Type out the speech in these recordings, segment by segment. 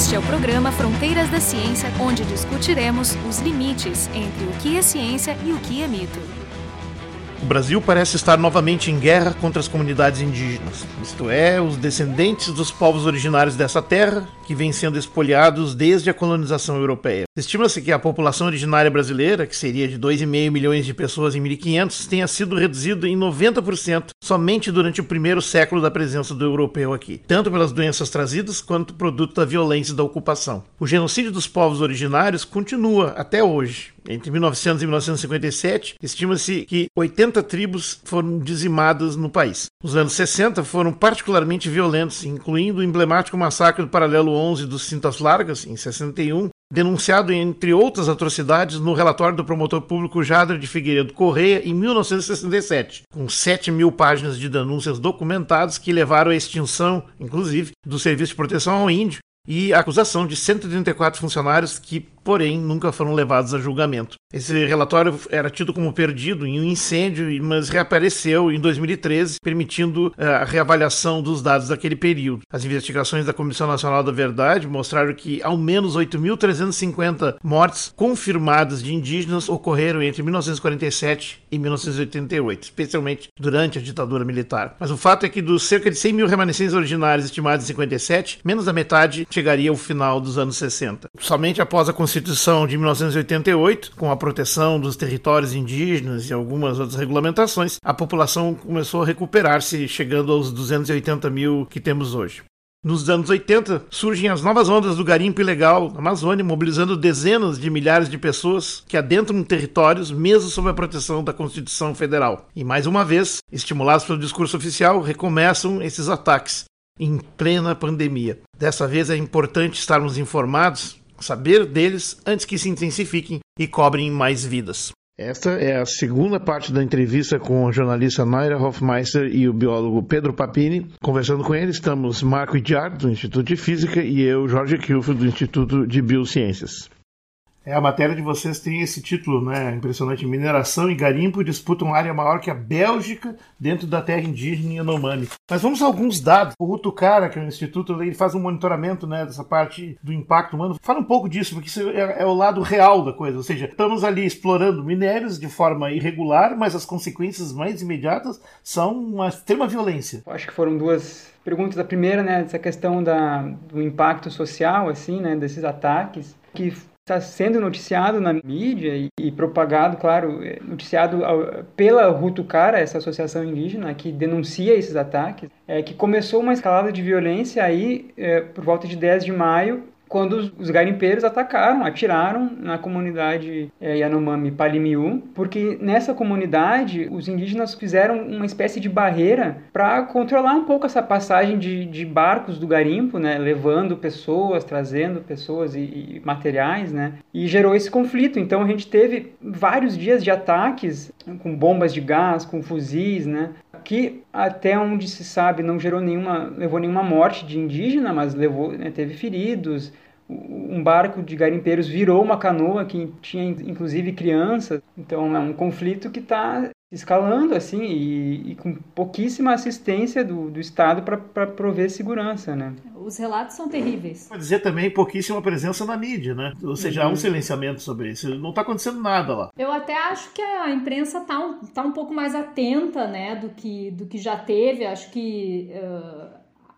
Este é o programa Fronteiras da Ciência, onde discutiremos os limites entre o que é ciência e o que é mito. O Brasil parece estar novamente em guerra contra as comunidades indígenas, isto é, os descendentes dos povos originários dessa terra, que vêm sendo espoliados desde a colonização europeia. Estima-se que a população originária brasileira, que seria de 2,5 milhões de pessoas em 1500, tenha sido reduzida em 90% somente durante o primeiro século da presença do europeu aqui, tanto pelas doenças trazidas quanto produto da violência da ocupação. O genocídio dos povos originários continua até hoje. Entre 1900 e 1957, estima-se que 80 tribos foram dizimadas no país. Os anos 60 foram particularmente violentos, incluindo o emblemático massacre do Paralelo 11 dos Cintas Largas, em 61, denunciado, entre outras atrocidades, no relatório do promotor público Jader de Figueiredo Correia em 1967, com 7 mil páginas de denúncias documentadas que levaram à extinção, inclusive, do Serviço de Proteção ao Índio e acusação de 134 funcionários que porém nunca foram levados a julgamento. Esse relatório era tido como perdido em um incêndio, mas reapareceu em 2013, permitindo eh, a reavaliação dos dados daquele período. As investigações da Comissão Nacional da Verdade mostraram que ao menos 8.350 mortes confirmadas de indígenas ocorreram entre 1947 e 1988, especialmente durante a ditadura militar. Mas o fato é que dos cerca de 100 mil remanescentes originários estimados em 57, menos da metade chegaria ao final dos anos 60. Somente após a Constituição de 1988, com a proteção dos territórios indígenas e algumas outras regulamentações, a população começou a recuperar-se, chegando aos 280 mil que temos hoje. Nos anos 80, surgem as novas ondas do garimpo ilegal na Amazônia, mobilizando dezenas de milhares de pessoas que adentram territórios, mesmo sob a proteção da Constituição Federal. E mais uma vez, estimulados pelo discurso oficial, recomeçam esses ataques em plena pandemia. Dessa vez é importante estarmos informados saber deles antes que se intensifiquem e cobrem mais vidas. Esta é a segunda parte da entrevista com a jornalista Naira Hofmeister e o biólogo Pedro Papini. Conversando com ele estamos Marco Idiar, do Instituto de Física, e eu, Jorge Kilfo, do Instituto de Biociências. É, a matéria de vocês tem esse título, né? Impressionante. Mineração e garimpo disputam área maior que a Bélgica dentro da terra indígena Yanomami. Mas vamos a alguns dados. O Rutucara, que é o instituto, ele faz um monitoramento né, dessa parte do impacto humano. Fala um pouco disso, porque isso é, é o lado real da coisa. Ou seja, estamos ali explorando minérios de forma irregular, mas as consequências mais imediatas são uma extrema violência. Acho que foram duas perguntas. A primeira, né, essa questão da, do impacto social, assim, né, desses ataques, que está sendo noticiado na mídia e, e, propagado, claro, é, noticiado pela Rutucara, essa associação indígena que denuncia esses ataques, é, que começou uma escalada de violência aí é, por volta de 10 de maio quando os, garimpeiros atacaram, atiraram na comunidade é, Yanomami Palimiu, porque nessa comunidade os indígenas fizeram uma espécie de barreira para controlar um pouco essa passagem de, de, barcos do garimpo, né, levando pessoas, trazendo pessoas e, e materiais, né, e gerou esse conflito. Então a gente teve vários dias de ataques com bombas de gás, com fuzis, né, que até onde se sabe não gerou nenhuma, levou nenhuma morte de indígena, mas levou, né, teve feridos. Um barco de garimpeiros virou uma canoa que tinha inclusive crianças. Então é um conflito que está escalando assim e, e, com pouquíssima assistência do, do Estado para prover segurança, né? Os relatos são terríveis. Pode dizer também pouquíssima presença na mídia, né? Ou seja, uhum. há um uhum. silenciamento sobre isso. Não está acontecendo nada lá. Eu até acho que a imprensa está um, tá um pouco mais atenta, né, do que, do que já teve. Acho que uh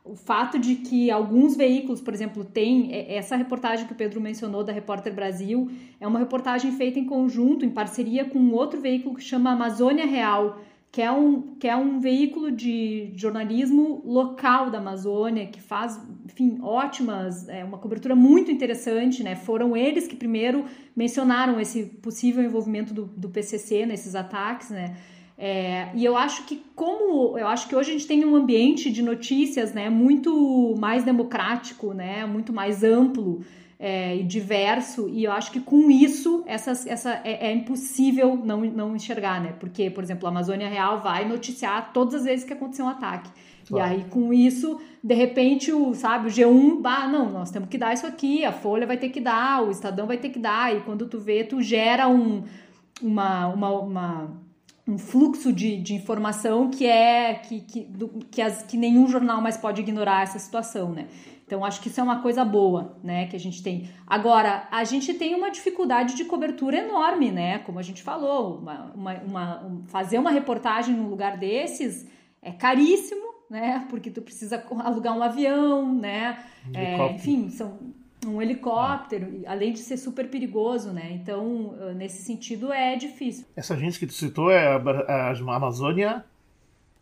o fato de que alguns veículos, por exemplo, tem é, essa reportagem que o Pedro mencionou da Repórter Brasil, é uma reportagem feita em conjunto, em parceria com outro veículo que chama Amazônia Real, que é um, que é um veículo de jornalismo local da Amazônia, que faz, enfim, ótimas, é uma cobertura muito interessante, né? Foram eles que primeiro mencionaram esse possível envolvimento do, do PCC nesses ataques, né? É, e eu acho que como eu acho que hoje a gente tem um ambiente de notícias né, muito mais democrático, né, muito mais amplo é, e diverso, e eu acho que com isso essa, essa é, é, impossível não, não enxergar, né? Porque, por exemplo, a Amazônia Real vai noticiar todas as vezes que aconteceu um ataque. Claro. E aí, com isso, de repente, o, sabe, o G1, bah, não, nós temos que dar isso aqui, a Folha vai ter que dar, o Estadão vai ter que dar, e quando tu vê, tu gera um, uma, uma, uma um fluxo de, de informação que é que, que, do, que, as, que nenhum jornal mais pode ignorar essa situação, né? Então acho que isso é uma coisa boa, né, que a gente tem. Agora, a gente tem uma dificuldade de cobertura enorme, né? Como a gente falou, uma, uma, uma, fazer uma reportagem num lugar desses é caríssimo, né? Porque tu precisa alugar um avião, né? É, enfim, são um helicóptero, além de ser super perigoso, né? Então, nesse sentido, é difícil. Essa gente que tu citou é a Amazônia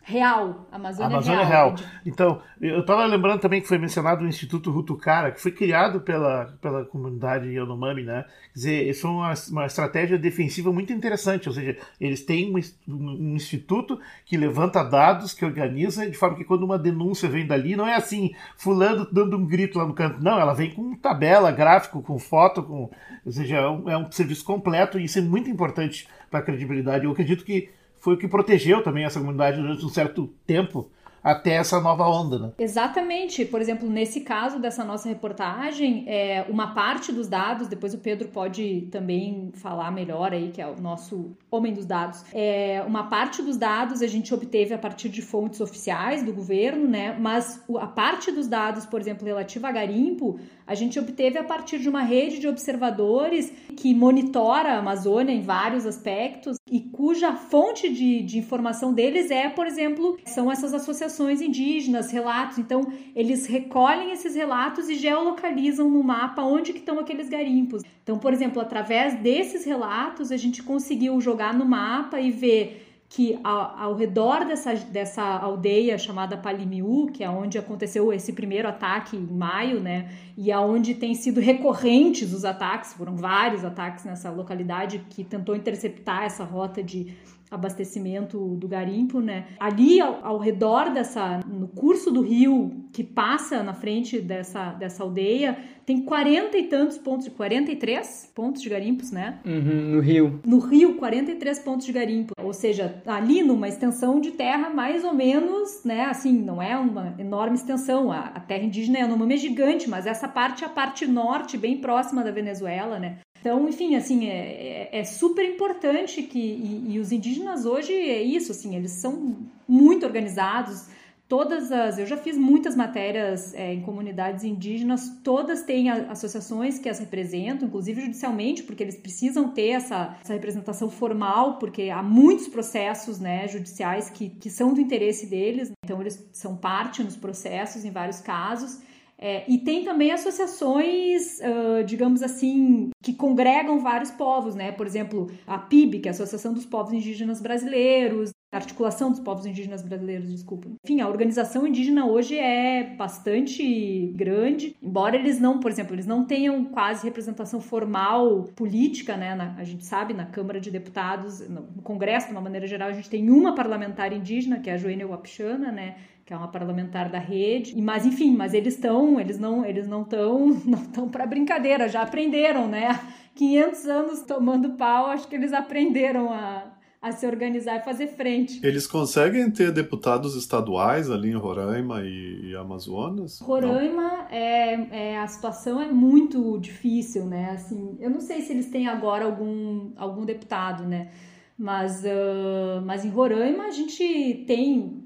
Real, Amazônia, Amazônia Real. Real. Então, eu estava lembrando também que foi mencionado o Instituto Rutucara, que foi criado pela, pela comunidade Yanomami, né? Quer dizer, isso é uma, uma estratégia defensiva muito interessante, ou seja, eles têm um, um, instituto que levanta dados, que organiza, de forma que quando uma denúncia vem dali, não é assim, fulano dando um grito lá no canto, não, ela vem com tabela, gráfico, com foto, com, ou seja, é um, é um serviço completo e isso é muito importante para a credibilidade. Eu acredito que foi o que protegeu também essa comunidade durante um certo tempo até essa nova onda, né? Exatamente. Por exemplo, nesse caso dessa nossa reportagem, é, uma parte dos dados, depois o Pedro pode também falar melhor aí, que é o nosso homem dos dados. É, uma parte dos dados a gente obteve a partir de fontes oficiais do governo, né? Mas a parte dos dados, por exemplo, relativa a garimpo, a gente obteve a partir de uma rede de observadores que monitora a Amazônia em vários aspectos e cuja fonte de, de informação deles é, por exemplo, são essas associações indígenas, relatos. Então, eles recolhem esses relatos e geolocalizam no mapa onde que estão aqueles garimpos. Então, por exemplo, através desses relatos, a gente conseguiu jogar no mapa e ver que ao, ao, redor dessa, dessa aldeia chamada Palimiu, que é onde aconteceu esse primeiro ataque em maio, né, e aonde tem sido recorrentes os ataques, foram vários ataques nessa localidade que tentou interceptar essa rota de abastecimento do garimpo, né? Ali ao, ao, redor dessa, no curso do rio que passa na frente dessa, dessa aldeia, tem 40 e tantos pontos, 43 pontos de garimpos, né? Uhum, no rio. No rio, 43 pontos de garimpo. Ou seja, ali numa extensão de terra mais ou menos, né? Assim, não é uma enorme extensão. A, a terra indígena é uma gigante, mas essa parte é a parte norte, bem próxima da Venezuela, né? Então, enfim, assim, é, é, é super importante que. E, e, os indígenas hoje é isso, assim, eles são muito organizados. Todas as. Eu já fiz muitas matérias é, em comunidades indígenas, todas têm associações que as representam, inclusive judicialmente, porque eles precisam ter essa, essa representação formal, porque há muitos processos né, judiciais que, que são do interesse deles, então eles são parte nos processos em vários casos. É, e tem também associações, uh, digamos assim, que congregam vários povos, né? Por exemplo, a PIB, que é a Associação dos Povos Indígenas Brasileiros, a Articulação dos Povos Indígenas Brasileiros, desculpa. Enfim, a organização indígena hoje é bastante grande, embora eles não, por exemplo, eles não tenham quase representação formal política, né? Na, a gente sabe, na Câmara de Deputados, no Congresso, de uma maneira geral, a gente tem uma parlamentar indígena, que é a Joênia Wapichana, né? Que é uma parlamentar da rede. Mas enfim, mas eles estão, eles não, eles não estão, não estão para brincadeira, já aprenderam, né? 500 anos tomando pau, acho que eles aprenderam a, a se organizar e fazer frente. Eles conseguem ter deputados estaduais ali em Roraima e, e Amazonas? Roraima é, é, a situação é muito difícil, né? Assim, eu não sei se eles têm agora algum, algum deputado, né? Mas, uh, mas em Roraima a gente tem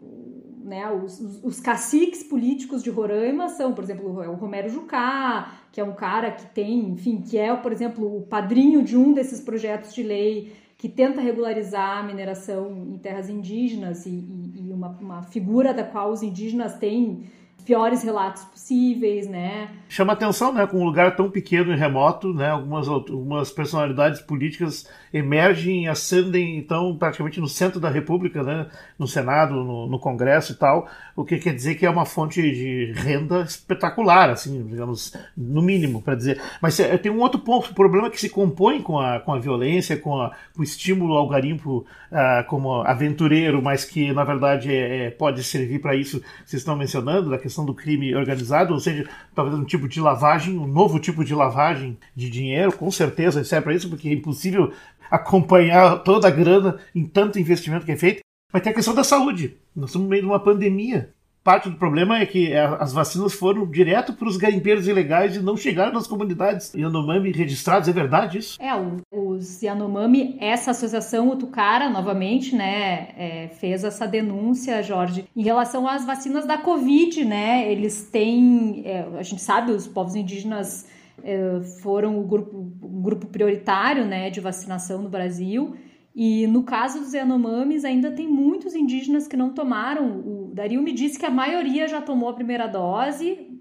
né, os, os, os, caciques políticos de Roraima são, por exemplo, o Romero Jucá, que é um cara que tem, enfim, que é, por exemplo, o padrinho de um desses projetos de lei que tenta regularizar a mineração em terras indígenas e, e, e uma, uma figura da qual os indígenas têm piores relatos possíveis, né? Chama atenção, né? Com um lugar tão pequeno e remoto, né? Algumas, algumas personalidades políticas emergem ascendem, então, praticamente no centro da República, né? No Senado, no, no Congresso e tal, o que quer dizer que é uma fonte de renda espetacular, assim, digamos, no mínimo, para dizer. Mas é, tem um outro ponto, o problema que se compõe com a, com a violência, com, a, com o estímulo ao garimpo uh, como aventureiro, mas que, na verdade, é, é pode servir para isso vocês estão mencionando, da questão do crime organizado, ou seja, talvez um tipo de lavagem, um novo tipo de lavagem de dinheiro, com certeza serve para isso, porque é impossível acompanhar toda a grana em tanto investimento que é feito. Mas tem a questão da saúde. Nós estamos no meio de uma pandemia. Parte do problema é que é, as vacinas foram direto para os garimpeiros ilegais e não chegaram nas comunidades Yanomami registradas. É verdade isso? É, os Yanomami, essa associação Utucara, novamente, né, é, fez essa denúncia, Jorge, em relação às vacinas da Covid, né? Eles têm, é, a gente sabe, os povos indígenas é, foram o grupo, um grupo prioritário, né, de vacinação no Brasil. E no caso dos Yanomamis, ainda tem muitos indígenas que não tomaram. O Dario me disse que a maioria já tomou a primeira dose,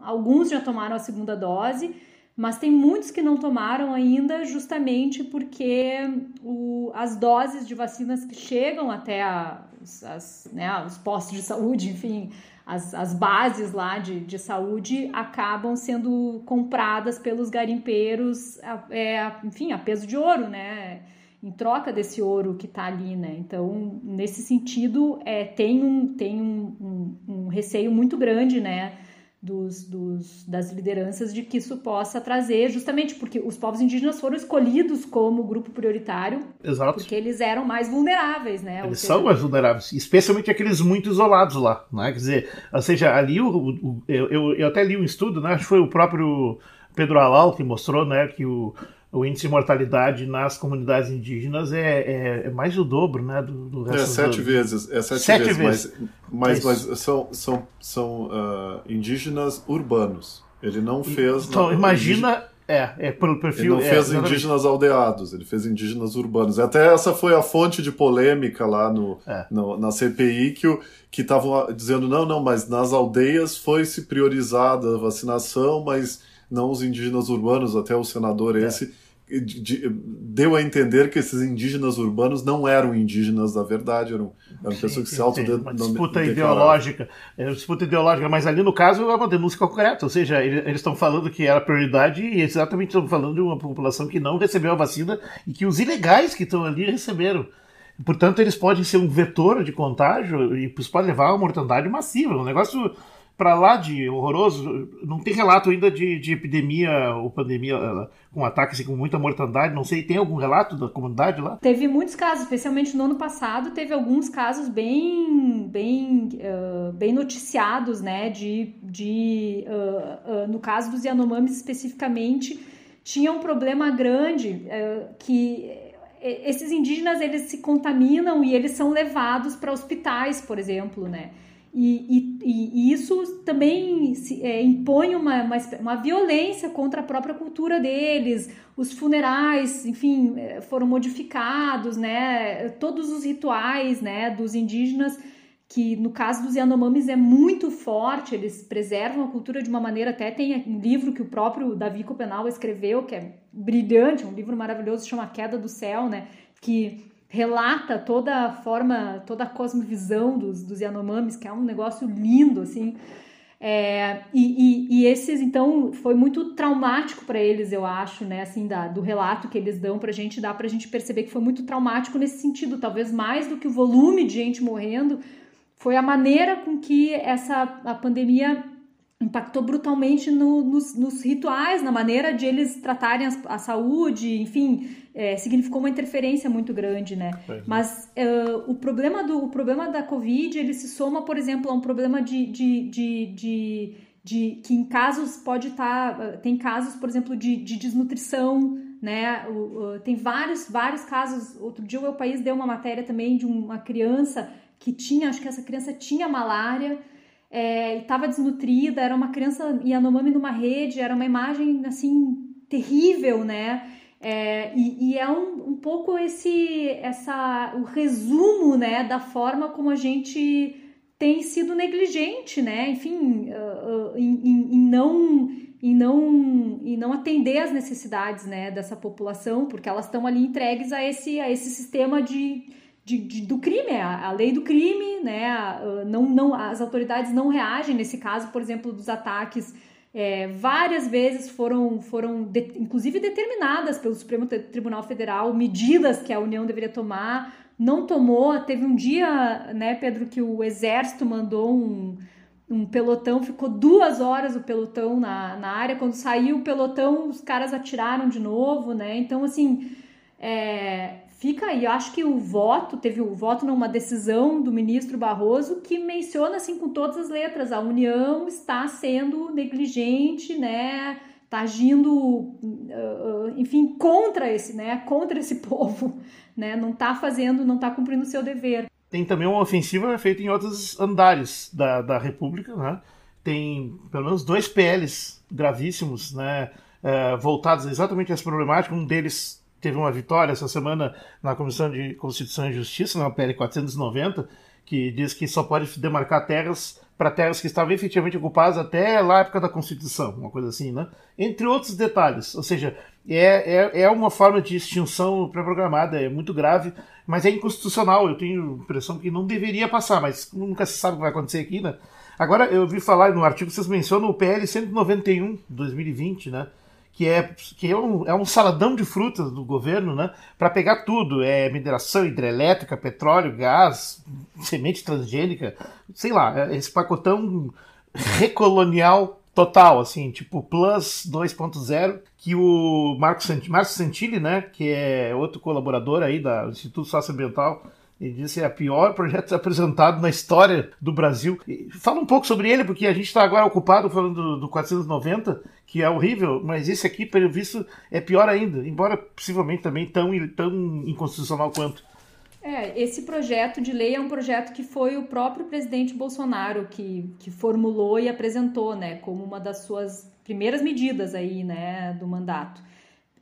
alguns já tomaram a segunda dose, mas tem muitos que não tomaram ainda, justamente porque o, as doses de vacinas que chegam até a, as, né, os postos de saúde, enfim, as, as bases lá de, de saúde acabam sendo compradas pelos garimpeiros, é, enfim, a peso de ouro, né? Em troca desse ouro que está ali, né? Então, nesse sentido, é, tem, um, tem um, um, um receio muito grande, né? Dos, dos, das lideranças de que isso possa trazer, justamente porque os povos indígenas foram escolhidos como grupo prioritário, Exato. porque eles eram mais vulneráveis, né? Eles seja... são mais vulneráveis, especialmente aqueles muito isolados lá, né? Quer dizer, ou seja, ali o, o, eu, eu, até li um estudo, né? Acho que foi o próprio Pedro Alal que mostrou, né? Que o o índice de mortalidade nas comunidades indígenas é, é, é mais do dobro, né? Do, do resto é sete do... vezes, é sete, sete vezes, vezes, mas, mas, mas são, são, são uh, indígenas urbanos. Ele não fez. Então, imagina. É, é pelo perfil. Ele não é, fez indígenas aldeados, ele fez indígenas urbanos. Até essa foi a fonte de polêmica lá no, é. no na CPI que que estavam dizendo não, não, mas nas aldeias foi se priorizada a vacinação, mas não os indígenas urbanos. Até o senador é. esse de, deu a entender que esses indígenas urbanos não eram indígenas da verdade, eram, eram sim, pessoas que se auto Uma disputa ideológica, é uma disputa ideológica, mas ali no caso é uma denúncia concreta, ou seja, eles estão falando que era prioridade e exatamente estão falando de uma população que não recebeu a vacina e que os ilegais que estão ali receberam. Portanto, eles podem ser um vetor de contágio e isso pode levar a uma mortandade massiva, um negócio para lá de horroroso. Não tem relato ainda de, de epidemia ou pandemia uh, com ataques assim, com muita mortandade. Não sei, tem algum relato da comunidade lá? Teve muitos casos, especialmente no ano passado, teve alguns casos bem, bem, uh, bem noticiados, né? De, de uh, no caso dos Yanomamis especificamente, tinha um problema grande que esses indígenas eles se contaminam e eles são levados para hospitais, por exemplo, né? E, e, e, isso também se, é, impõe uma, uma, uma, violência contra a própria cultura deles. Os funerais, enfim, é, foram modificados, né? Todos os rituais, né, dos indígenas, que no caso dos Yanomamis é muito forte, eles preservam a cultura de uma maneira. Até tem um livro que o próprio Davi Copenau escreveu, que é brilhante, um livro maravilhoso, chama Queda do Céu, né? Que relata toda a forma, toda a cosmovisão dos, dos Yanomamis, que é um negócio lindo, assim. É, e, e, e, esses, então, foi muito traumático para eles, eu acho, né? Assim, da, do relato que eles dão pra gente, dá pra gente perceber que foi muito traumático nesse sentido, talvez mais do que o volume de gente morrendo, foi a maneira com que essa a pandemia impactou brutalmente no, nos, nos, rituais, na maneira de eles tratarem a, a saúde, enfim, é, significou uma interferência muito grande, né? É. Mas uh, o, problema do, o problema da Covid, ele se soma, por exemplo, a um problema de, de, de, de, de que em casos pode estar, tá, tem casos, por exemplo, de, de desnutrição, né? O, tem vários, vários casos. Outro dia o meu país deu uma matéria também de uma criança que tinha, acho que essa criança tinha malária, é, estava desnutrida, era uma criança Yanomami numa rede, era uma imagem assim terrível, né? É, e, e, é um, um pouco esse essa o resumo né da forma como a gente tem sido negligente né enfim uh, uh, em, em, em, não em não em não atender às necessidades né dessa população porque elas estão ali entregues a esse a esse sistema de, de, de do crime a, a, lei do crime né uh, não não as autoridades não reagem nesse caso por exemplo dos ataques é, várias vezes foram, foram de, inclusive determinadas pelo Supremo Tribunal Federal medidas que a União deveria tomar, não tomou. Teve um dia, né, Pedro, que o Exército mandou um, um pelotão, ficou duas horas o pelotão na, na área. Quando saiu o pelotão, os caras atiraram de novo, né? Então, assim, é, fica aí. Acho que o voto, teve o voto numa decisão do ministro Barroso que menciona assim com todas as letras, a União está sendo negligente, né? Está agindo, enfim, contra esse, né? Contra esse povo, né? Não está fazendo, não está cumprindo o seu dever. Tem também uma ofensiva feita em outros andares da, da República, né? Tem pelo menos dois PLs gravíssimos, né? Uh, voltados exatamente a essa problemática. Um deles teve uma vitória essa semana na Comissão de Constituição e Justiça, na PL 490, que diz que só pode demarcar terras para terras que estavam efetivamente ocupadas até a época da Constituição, uma coisa assim, né? Entre outros detalhes. Ou seja, é, é, é uma forma de extinção pré-programada, é muito grave, mas é inconstitucional. Eu tenho a impressão que não deveria passar, mas nunca se sabe o que vai acontecer aqui, né? Agora, eu vi falar no artigo que vocês mencionam o PL 191 de 2020, né? Que é, que é, um, é um saladão de frutas do governo, né? Para pegar tudo: é mineração hidrelétrica, petróleo, gás, semente transgênica, sei lá, é esse pacotão recolonial total, assim, tipo Plus 2.0, que o Marco, Sant Santilli, né, que é outro colaborador aí do Instituto Socioambiental, ele disse é o pior projeto apresentado na história do Brasil. Fala um pouco sobre ele, porque a gente está agora ocupado falando do, do 490, que é horrível, mas esse aqui, pelo visto, é pior ainda, embora possivelmente também tão, tão inconstitucional quanto. É, esse projeto de lei é um projeto que foi o próprio presidente Bolsonaro que, que formulou e apresentou, né, como uma das suas primeiras medidas aí, né, do mandato.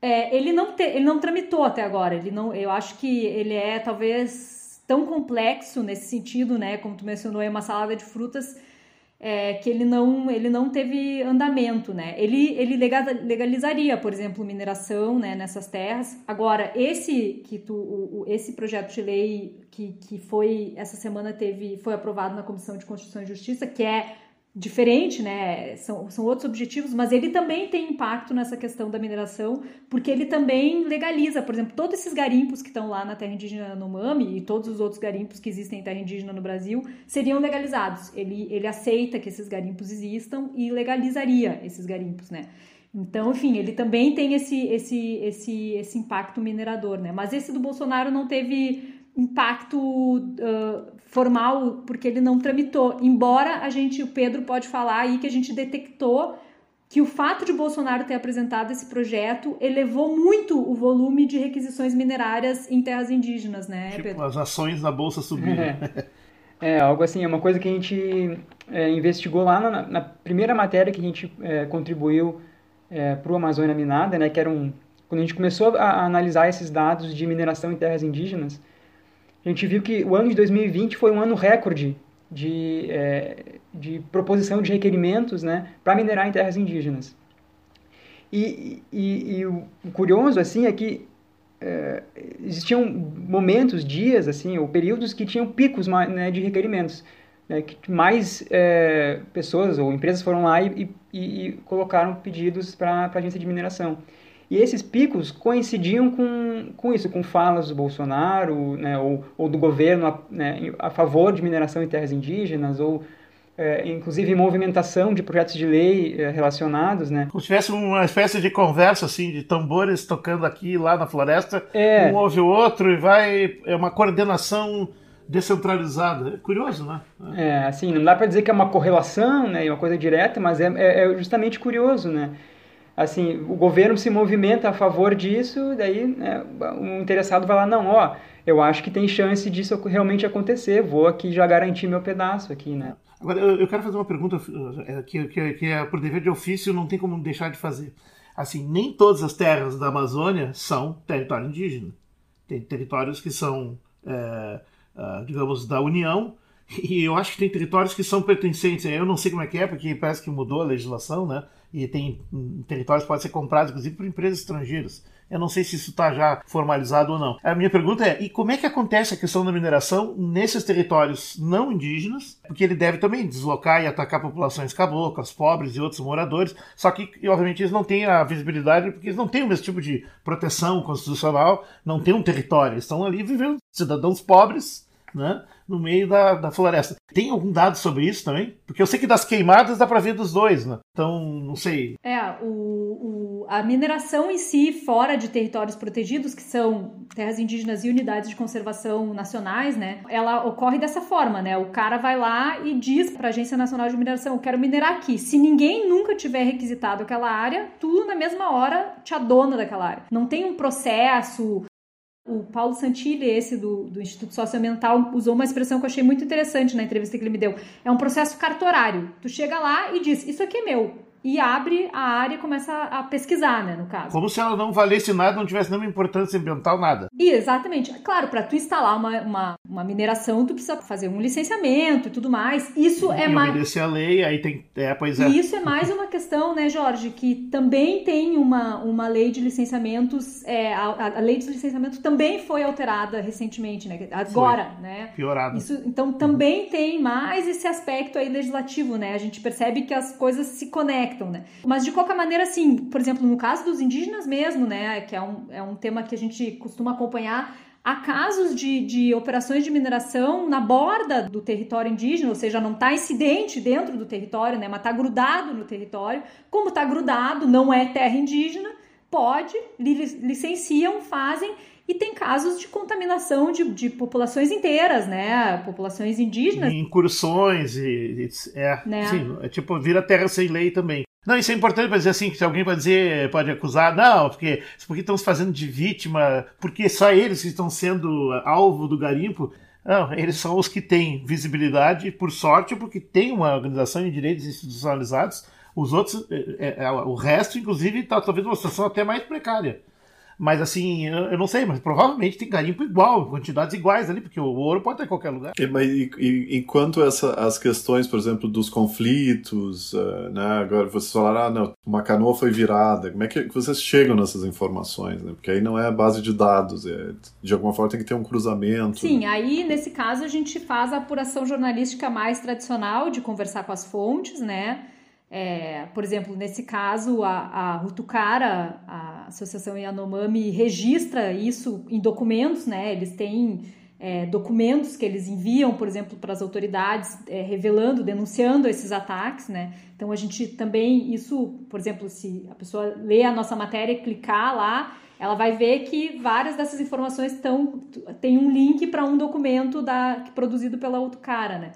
É, ele não te, ele não tramitou até agora. Ele não, eu acho que ele é talvez tão complexo nesse sentido, né? Como tu mencionou, é uma salada de frutas é, que ele não, ele não teve andamento, né? Ele, ele legalizaria, por exemplo, mineração né, nessas terras. Agora, esse que tu, o, esse projeto de lei que, que foi essa semana teve foi aprovado na Comissão de Constituição e Justiça, que é diferente, né? São, são outros objetivos, mas ele também tem impacto nessa questão da mineração, porque ele também legaliza, por exemplo, todos esses garimpos que estão lá na terra indígena no Mami e todos os outros garimpos que existem em terra indígena no Brasil seriam legalizados. Ele, ele aceita que esses garimpos existam e legalizaria esses garimpos, né? Então, enfim, ele também tem esse, esse, esse, esse impacto minerador, né? Mas esse do Bolsonaro não teve impacto uh, formal porque ele não tramitou. Embora a gente, o Pedro pode falar aí que a gente detectou que o fato de Bolsonaro ter apresentado esse projeto elevou muito o volume de requisições minerárias em terras indígenas, né, tipo, Pedro? As ações na bolsa subiram. É, é algo assim, é uma coisa que a gente é, investigou lá na, na, primeira matéria que a gente é, contribuiu é, para o Amazônia Minada, né, que era um quando a gente começou a, a analisar esses dados de mineração em terras indígenas, a gente viu que o ano de 2020 foi um ano recorde de, é, de proposição de requerimentos né, para minerar em terras indígenas. E, e, e, o curioso assim é que é, existiam momentos, dias assim, ou períodos que tinham picos né, de requerimentos. Né, que mais é, pessoas ou empresas foram lá e, e, e colocaram pedidos para a agência de mineração. E esses picos coincidiam com, com isso, com falas do Bolsonaro, né, ou, ou do governo a, né, a favor de mineração em terras indígenas, ou é, inclusive movimentação de projetos de lei é, relacionados, né? Como se tivesse uma espécie de conversa, assim, de tambores tocando aqui e lá na floresta, é. um ouve o outro e vai... é uma coordenação descentralizada. É curioso, né? É, assim, não dá para dizer que é uma correlação, né, uma coisa direta, mas é, é, é justamente curioso, né? Assim, o governo se movimenta a favor disso, daí né, o interessado vai lá, não, ó, eu acho que tem chance disso realmente acontecer, vou aqui já garantir meu pedaço aqui, né? Agora, eu, quero fazer uma pergunta é, que, que, que é por dever de ofício, não tem como deixar de fazer. Assim, nem todas as terras da Amazônia são território indígena. Tem territórios que são, é, é digamos, da União, e eu acho que tem territórios que são pertencentes. Eu não sei como é que é, porque parece que mudou a legislação, né? e tem territórios que podem ser comprados, inclusive, por empresas estrangeiras. Eu não sei se isso está já formalizado ou não. A minha pergunta é: e como é que acontece a questão da mineração nesses territórios não indígenas? Porque ele deve também deslocar e atacar populações caboclas, pobres e outros moradores. Só que, obviamente, eles não têm a visibilidade porque eles não têm o mesmo tipo de proteção constitucional, não têm um território. Eles estão ali vivendo cidadãos pobres né, no meio da, da floresta. Tem algum dado sobre isso também? Porque eu sei que das queimadas dá para ver dos dois, né? Então, não sei. É, o, o, a mineração em si, fora de territórios protegidos, que são terras indígenas e unidades de conservação nacionais, né? Ela ocorre dessa forma, né? O cara vai lá e diz para a Agência Nacional de Mineração: eu quero minerar aqui. Se ninguém nunca tiver requisitado aquela área, tu na mesma hora te adona daquela área. Não tem um processo o Paulo Santilli, esse do, do Instituto Socioambiental, usou uma expressão que eu achei muito interessante na entrevista que ele me deu. É um processo cartorário. Tu chega lá e diz: Isso aqui é meu e abre a área e começa a pesquisar, né, no caso. Como se ela não valesse nada, não tivesse nenhuma importância ambiental, nada. E, exatamente. Claro, para tu instalar uma, uma, uma, mineração, tu precisa fazer um licenciamento e tudo mais. Isso e é mais... obedecer a lei, aí tem... É, pois é. E isso é mais uma questão, né, Jorge, que também tem uma, uma lei de licenciamentos, é, a, a lei de licenciamento também foi alterada recentemente, né, agora, foi. né. Piorada. Isso, então, também uhum. tem mais esse aspecto aí legislativo, né, a gente percebe que as coisas se conectam conectam, né? Mas de qualquer maneira, assim, por exemplo, no caso dos indígenas mesmo, né, que é um, é um tema que a gente costuma acompanhar, há casos de, de operações de mineração na borda do território indígena, ou seja, não está incidente dentro do território, né, mas está grudado no território. Como está grudado, não é terra indígena, pode, licenciam, fazem e tem casos de contaminação de, de populações inteiras, né? Populações indígenas. Incursões e. e é, né? sim, é tipo, vira terra sem lei também. Não, isso é importante para dizer assim, que se alguém pode dizer, pode acusar, não, porque, porque estão se fazendo de vítima, porque só eles que estão sendo alvo do garimpo. Não, eles são os que têm visibilidade, por sorte, porque tem uma organização de direitos institucionalizados. Os outros, é, é, é o resto, inclusive, está talvez numa situação até mais precária. Mas assim, eu, eu, não sei, mas provavelmente tem garimpo igual, quantidades iguais ali, porque o ouro pode estar em qualquer lugar. E, mas e, e, enquanto essa, as questões, por exemplo, dos conflitos, uh, né, agora vocês falaram, ah, não, uma canoa foi virada, como é que vocês chegam nessas informações, né? Porque aí não é base de dados, é, de alguma forma tem que ter um cruzamento. Sim, né? aí nesse caso a gente faz a apuração jornalística mais tradicional de conversar com as fontes, né? É, por exemplo, nesse caso, a, a Rutucara, a Associação Yanomami, registra isso em documentos, né? Eles têm é, documentos que eles enviam, por exemplo, para as autoridades, é, revelando, denunciando esses ataques, né? Então a gente também, isso, por exemplo, se a pessoa lê a nossa matéria e clicar lá, ela vai ver que várias dessas informações estão, tem um link para um documento da, produzido pela Rutucara, né?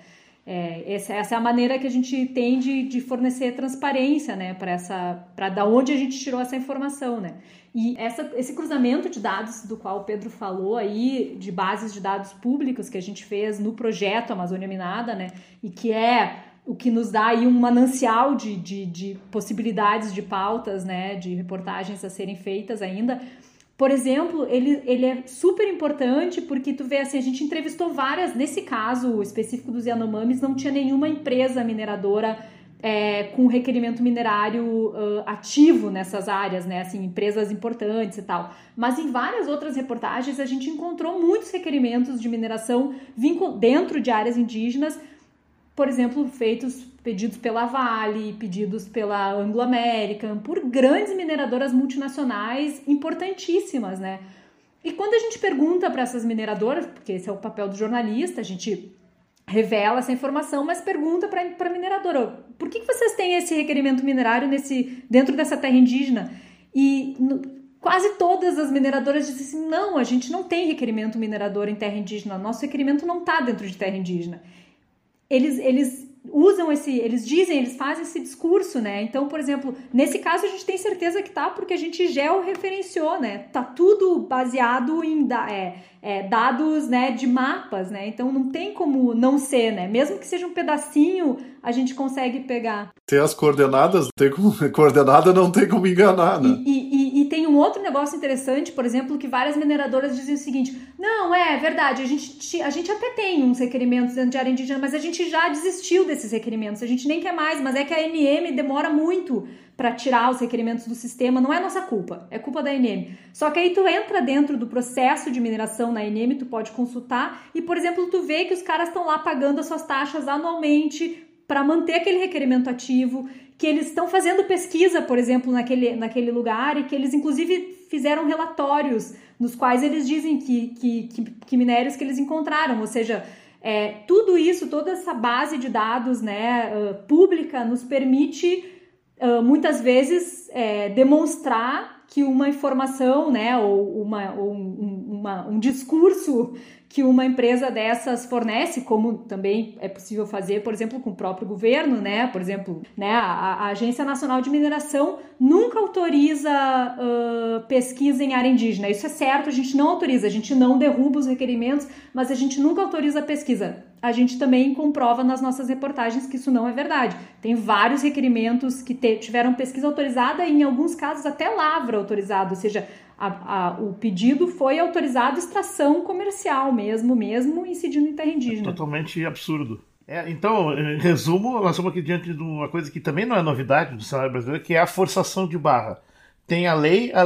É, essa, essa, é a maneira que a gente tem de, de fornecer transparência, né, para essa, para da onde a gente tirou essa informação, né? E essa, esse cruzamento de dados do qual o Pedro falou aí, de bases de dados públicos que a gente fez no projeto Amazônia Minada, né, e que é o que nos dá aí um manancial de, de, de possibilidades de pautas, né, de reportagens a serem feitas ainda. Por exemplo, ele, ele é super importante porque tu vê assim, a gente entrevistou várias, nesse caso específico dos Yanomamis, não tinha nenhuma empresa mineradora é, com requerimento minerário uh, ativo nessas áreas, né? Assim, empresas importantes e tal. Mas em várias outras reportagens a gente encontrou muitos requerimentos de mineração dentro de áreas indígenas, por exemplo, feitos pedidos pela Vale, pedidos pela Anglo American, por grandes mineradoras multinacionais importantíssimas, né? E quando a gente pergunta para essas mineradoras, porque esse é o papel do jornalista, a gente revela essa informação, mas pergunta para a mineradora: por que, que vocês têm esse requerimento minerário nesse dentro dessa terra indígena? E no, quase todas as mineradoras dizem assim: não, a gente não tem requerimento minerador em terra indígena, nosso requerimento não está dentro de terra indígena. Eles, eles usam esse, eles dizem, eles fazem esse discurso, né? Então, por exemplo, nesse caso a gente tem certeza que tá porque a gente georreferenciou, né? Tá tudo baseado em da, é, é, dados, né, de mapas, né? Então não tem como não ser, né? Mesmo que seja um pedacinho, a gente consegue pegar. Tem as coordenadas, tem como, coordenada não tem como enganar, né? E, e, tem um outro negócio interessante, por exemplo, que várias mineradoras dizem o seguinte: não, é verdade, a gente, a gente até tem uns requerimentos dentro de área indígena, mas a gente já desistiu desses requerimentos, a gente nem quer mais, mas é que a ANM demora muito para tirar os requerimentos do sistema, não é nossa culpa, é culpa da ANM. Só que aí tu entra dentro do processo de mineração na ANM, tu pode consultar e, por exemplo, tu vê que os caras estão lá pagando as suas taxas anualmente para manter aquele requerimento ativo, que eles estão fazendo pesquisa, por exemplo, naquele, naquele lugar e que eles inclusive fizeram relatórios nos quais eles dizem que, que, que, que minérios que eles encontraram, ou seja, é, tudo isso, toda essa base de dados né, pública nos permite muitas vezes é, demonstrar que uma informação né, ou, uma, ou um, uma, um discurso que uma empresa dessas fornece, como também é possível fazer, por exemplo, com o próprio governo, né? Por exemplo, né, a, a Agência Nacional de Mineração nunca autoriza uh, pesquisa em área indígena. Isso é certo, a gente não autoriza, a gente não derruba os requerimentos, mas a gente nunca autoriza pesquisa. A gente também comprova nas nossas reportagens que isso não é verdade. Tem vários requerimentos que te, tiveram pesquisa autorizada e, em alguns casos, até lavra autorizada, ou seja, a, a, o pedido foi autorizado extração comercial mesmo, mesmo incidindo em terra indígena. Totalmente absurdo. É, então, em resumo, nós estamos aqui diante de uma coisa que também não é novidade do cenário brasileiro, que é a forçação de barra. Tem a lei, a,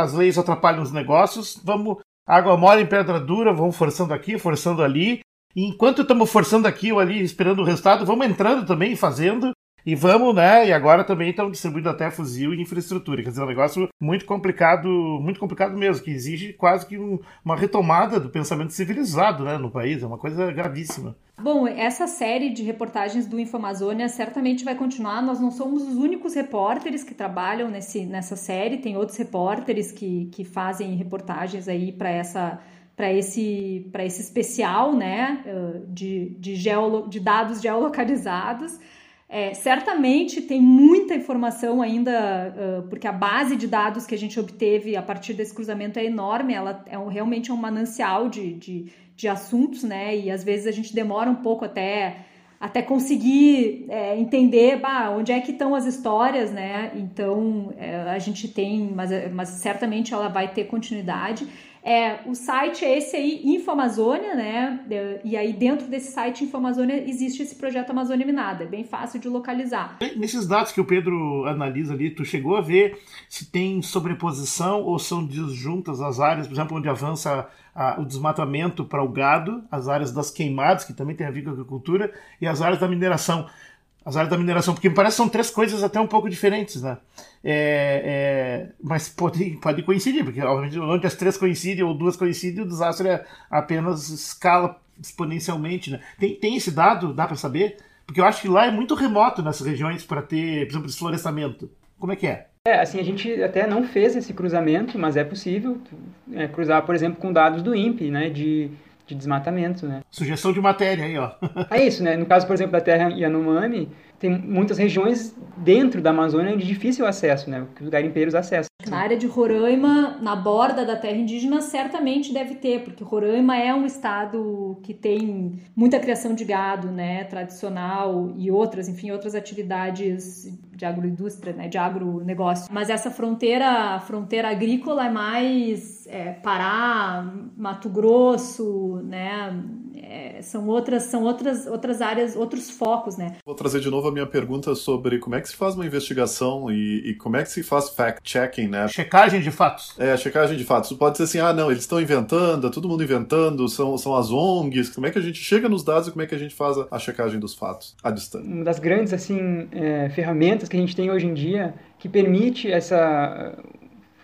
as leis atrapalham os negócios, vamos, água mole em pedra dura, vamos forçando aqui, forçando ali. Enquanto estamos forçando aqui ou ali, esperando o resultado, vamos entrando também, fazendo, e vamos, né? E agora também estão distribuindo até fuzil e infraestrutura. Quer dizer, é um negócio muito complicado, muito complicado mesmo, que exige quase que um, uma retomada do pensamento civilizado né, no país. É uma coisa gravíssima. Bom, essa série de reportagens do Infamazônia certamente vai continuar. Nós não somos os únicos repórteres que trabalham nesse, nessa série, tem outros repórteres que, que fazem reportagens aí para essa para esse, esse especial né, de, de, geolo, de dados geolocalizados. É, certamente tem muita informação ainda, uh, porque a base de dados que a gente obteve a partir desse cruzamento é enorme, ela é um, realmente é um manancial de, de, de, assuntos, né? E às vezes a gente demora um pouco até, até conseguir é, entender bah, onde é que estão as histórias, né? Então é, a gente tem, mas, mas certamente ela vai ter continuidade. É, o site é esse aí, Infamazônia, né? E aí dentro desse site Infamazônia existe esse projeto Amazônia Minada, é bem fácil de localizar. Nesses dados que o Pedro analisa ali, tu chegou a ver se tem sobreposição ou são disjuntas as áreas, por exemplo, onde avança a, o desmatamento para o gado, as áreas das queimadas, que também tem a ver com a agricultura, e as áreas da mineração as áreas da mineração, porque me parece que são três coisas até um pouco diferentes, né? É, é, mas pode, pode coincidir, porque obviamente onde as três coincidem ou duas coincidem, o desastre é apenas escala exponencialmente, né? Tem, tem esse dado, dá para saber? Porque eu acho que lá é muito remoto nessas regiões para ter, por exemplo, desflorestamento. Como é que é? É, assim, a gente até não fez esse cruzamento, mas é possível é, cruzar, por exemplo, com dados do INPE, né, de de desmatamento, né? Sugestão de matéria aí, ó. é isso, né? No caso, por exemplo, da terra Yanomami, tem muitas regiões dentro da Amazônia de difícil acesso, né? Que os garimpeiros acessam. Na área de Roraima, na borda da terra indígena, certamente deve ter, porque Roraima é um estado que tem muita criação de gado, né, tradicional e outras, enfim, outras atividades de agroindústria, né, de agronegócio. Mas essa fronteira, fronteira agrícola é mais é, Pará, Mato Grosso, né, é, são outras são outras outras áreas outros focos né? Vou trazer de novo a minha pergunta sobre como é que se faz uma investigação e, e como é que se faz fact checking né? Checagem de fatos. É checagem de fatos. Pode ser assim ah não eles estão inventando é todo mundo inventando são são as ONGs. Como é que a gente chega nos dados e como é que a gente faz a, a checagem dos fatos à distância? Uma das grandes assim é, ferramentas que a gente tem hoje em dia que permite essa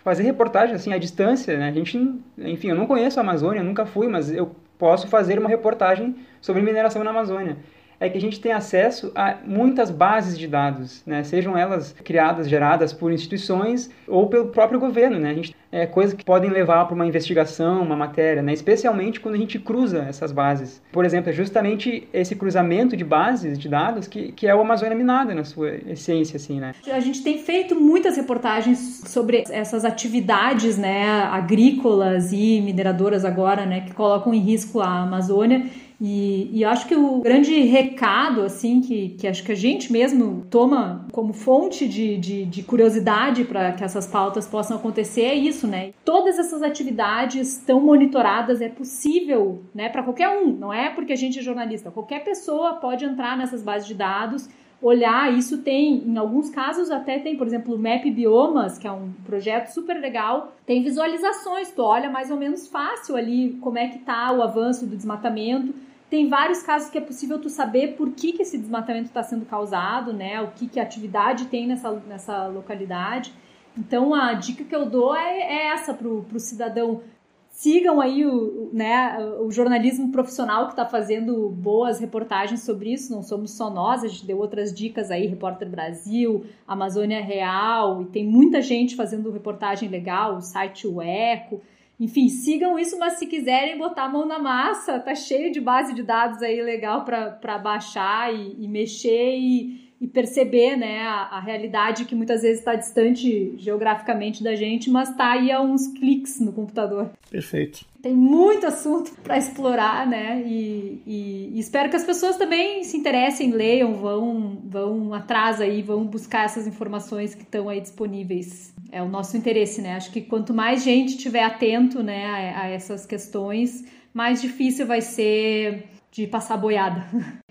fazer reportagem assim à distância, né? A gente, enfim, eu não conheço a Amazônia, nunca fui, mas eu posso fazer uma reportagem sobre mineração na Amazônia. É que a gente tem acesso a muitas bases de dados, né? sejam elas criadas, geradas por instituições ou pelo próprio governo. Né? A gente, é, coisas que podem levar para uma investigação, uma matéria, né? especialmente quando a gente cruza essas bases. Por exemplo, é justamente esse cruzamento de bases de dados que, que é o Amazônia Minada na sua essência. Assim, né? A gente tem feito muitas reportagens sobre essas atividades né, agrícolas e mineradoras agora né, que colocam em risco a Amazônia e, e acho que o grande recado, assim, que, que acho que a gente mesmo toma como fonte de, de, de curiosidade para que essas pautas possam acontecer é isso, né? Todas essas atividades estão monitoradas, é possível, né, para qualquer um, não é porque a gente é jornalista, qualquer pessoa pode entrar nessas bases de dados olhar, isso tem, em alguns casos até tem, por exemplo, o Map Biomas, que é um projeto super legal, tem visualizações, tu olha mais ou menos fácil ali como é que tá o avanço do desmatamento, tem vários casos que é possível tu saber por que, que esse desmatamento está sendo causado, né? O que, que atividade tem nessa, nessa localidade. Então, a dica que eu dou é, é essa para o cidadão. sigam aí o, né, o jornalismo profissional que está fazendo boas reportagens sobre isso. Não somos só nós, a gente deu outras dicas aí, Repórter Brasil, Amazônia Real, e tem muita gente fazendo reportagem legal, o site O Eco. Enfim, sigam isso, mas se quiserem botar a mão na massa, tá cheio de base de dados aí legal para baixar e, e mexer e e perceber né, a, a realidade que muitas vezes está distante geograficamente da gente, mas está aí a uns cliques no computador. Perfeito. Tem muito assunto para explorar, né? E, e, e, espero que as pessoas também se interessem, leiam, vão, vão atrás aí, vão buscar essas informações que estão aí disponíveis. É o nosso interesse, né? Acho que quanto mais gente estiver atento né, a, a essas questões, mais difícil vai ser de passar boiada.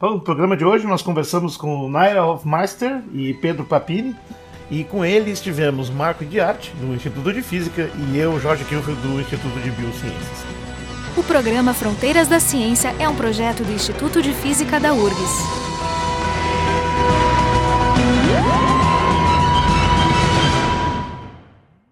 Bom, no programa de hoje nós conversamos com Naira Hofmeister e Pedro Papini. E com eles tivemos Marco Diarte, do Instituto de Física, e eu, Jorge Kilfield, do Instituto de Biociências. O programa Fronteiras da Ciência é um projeto do Instituto de Física da URGS.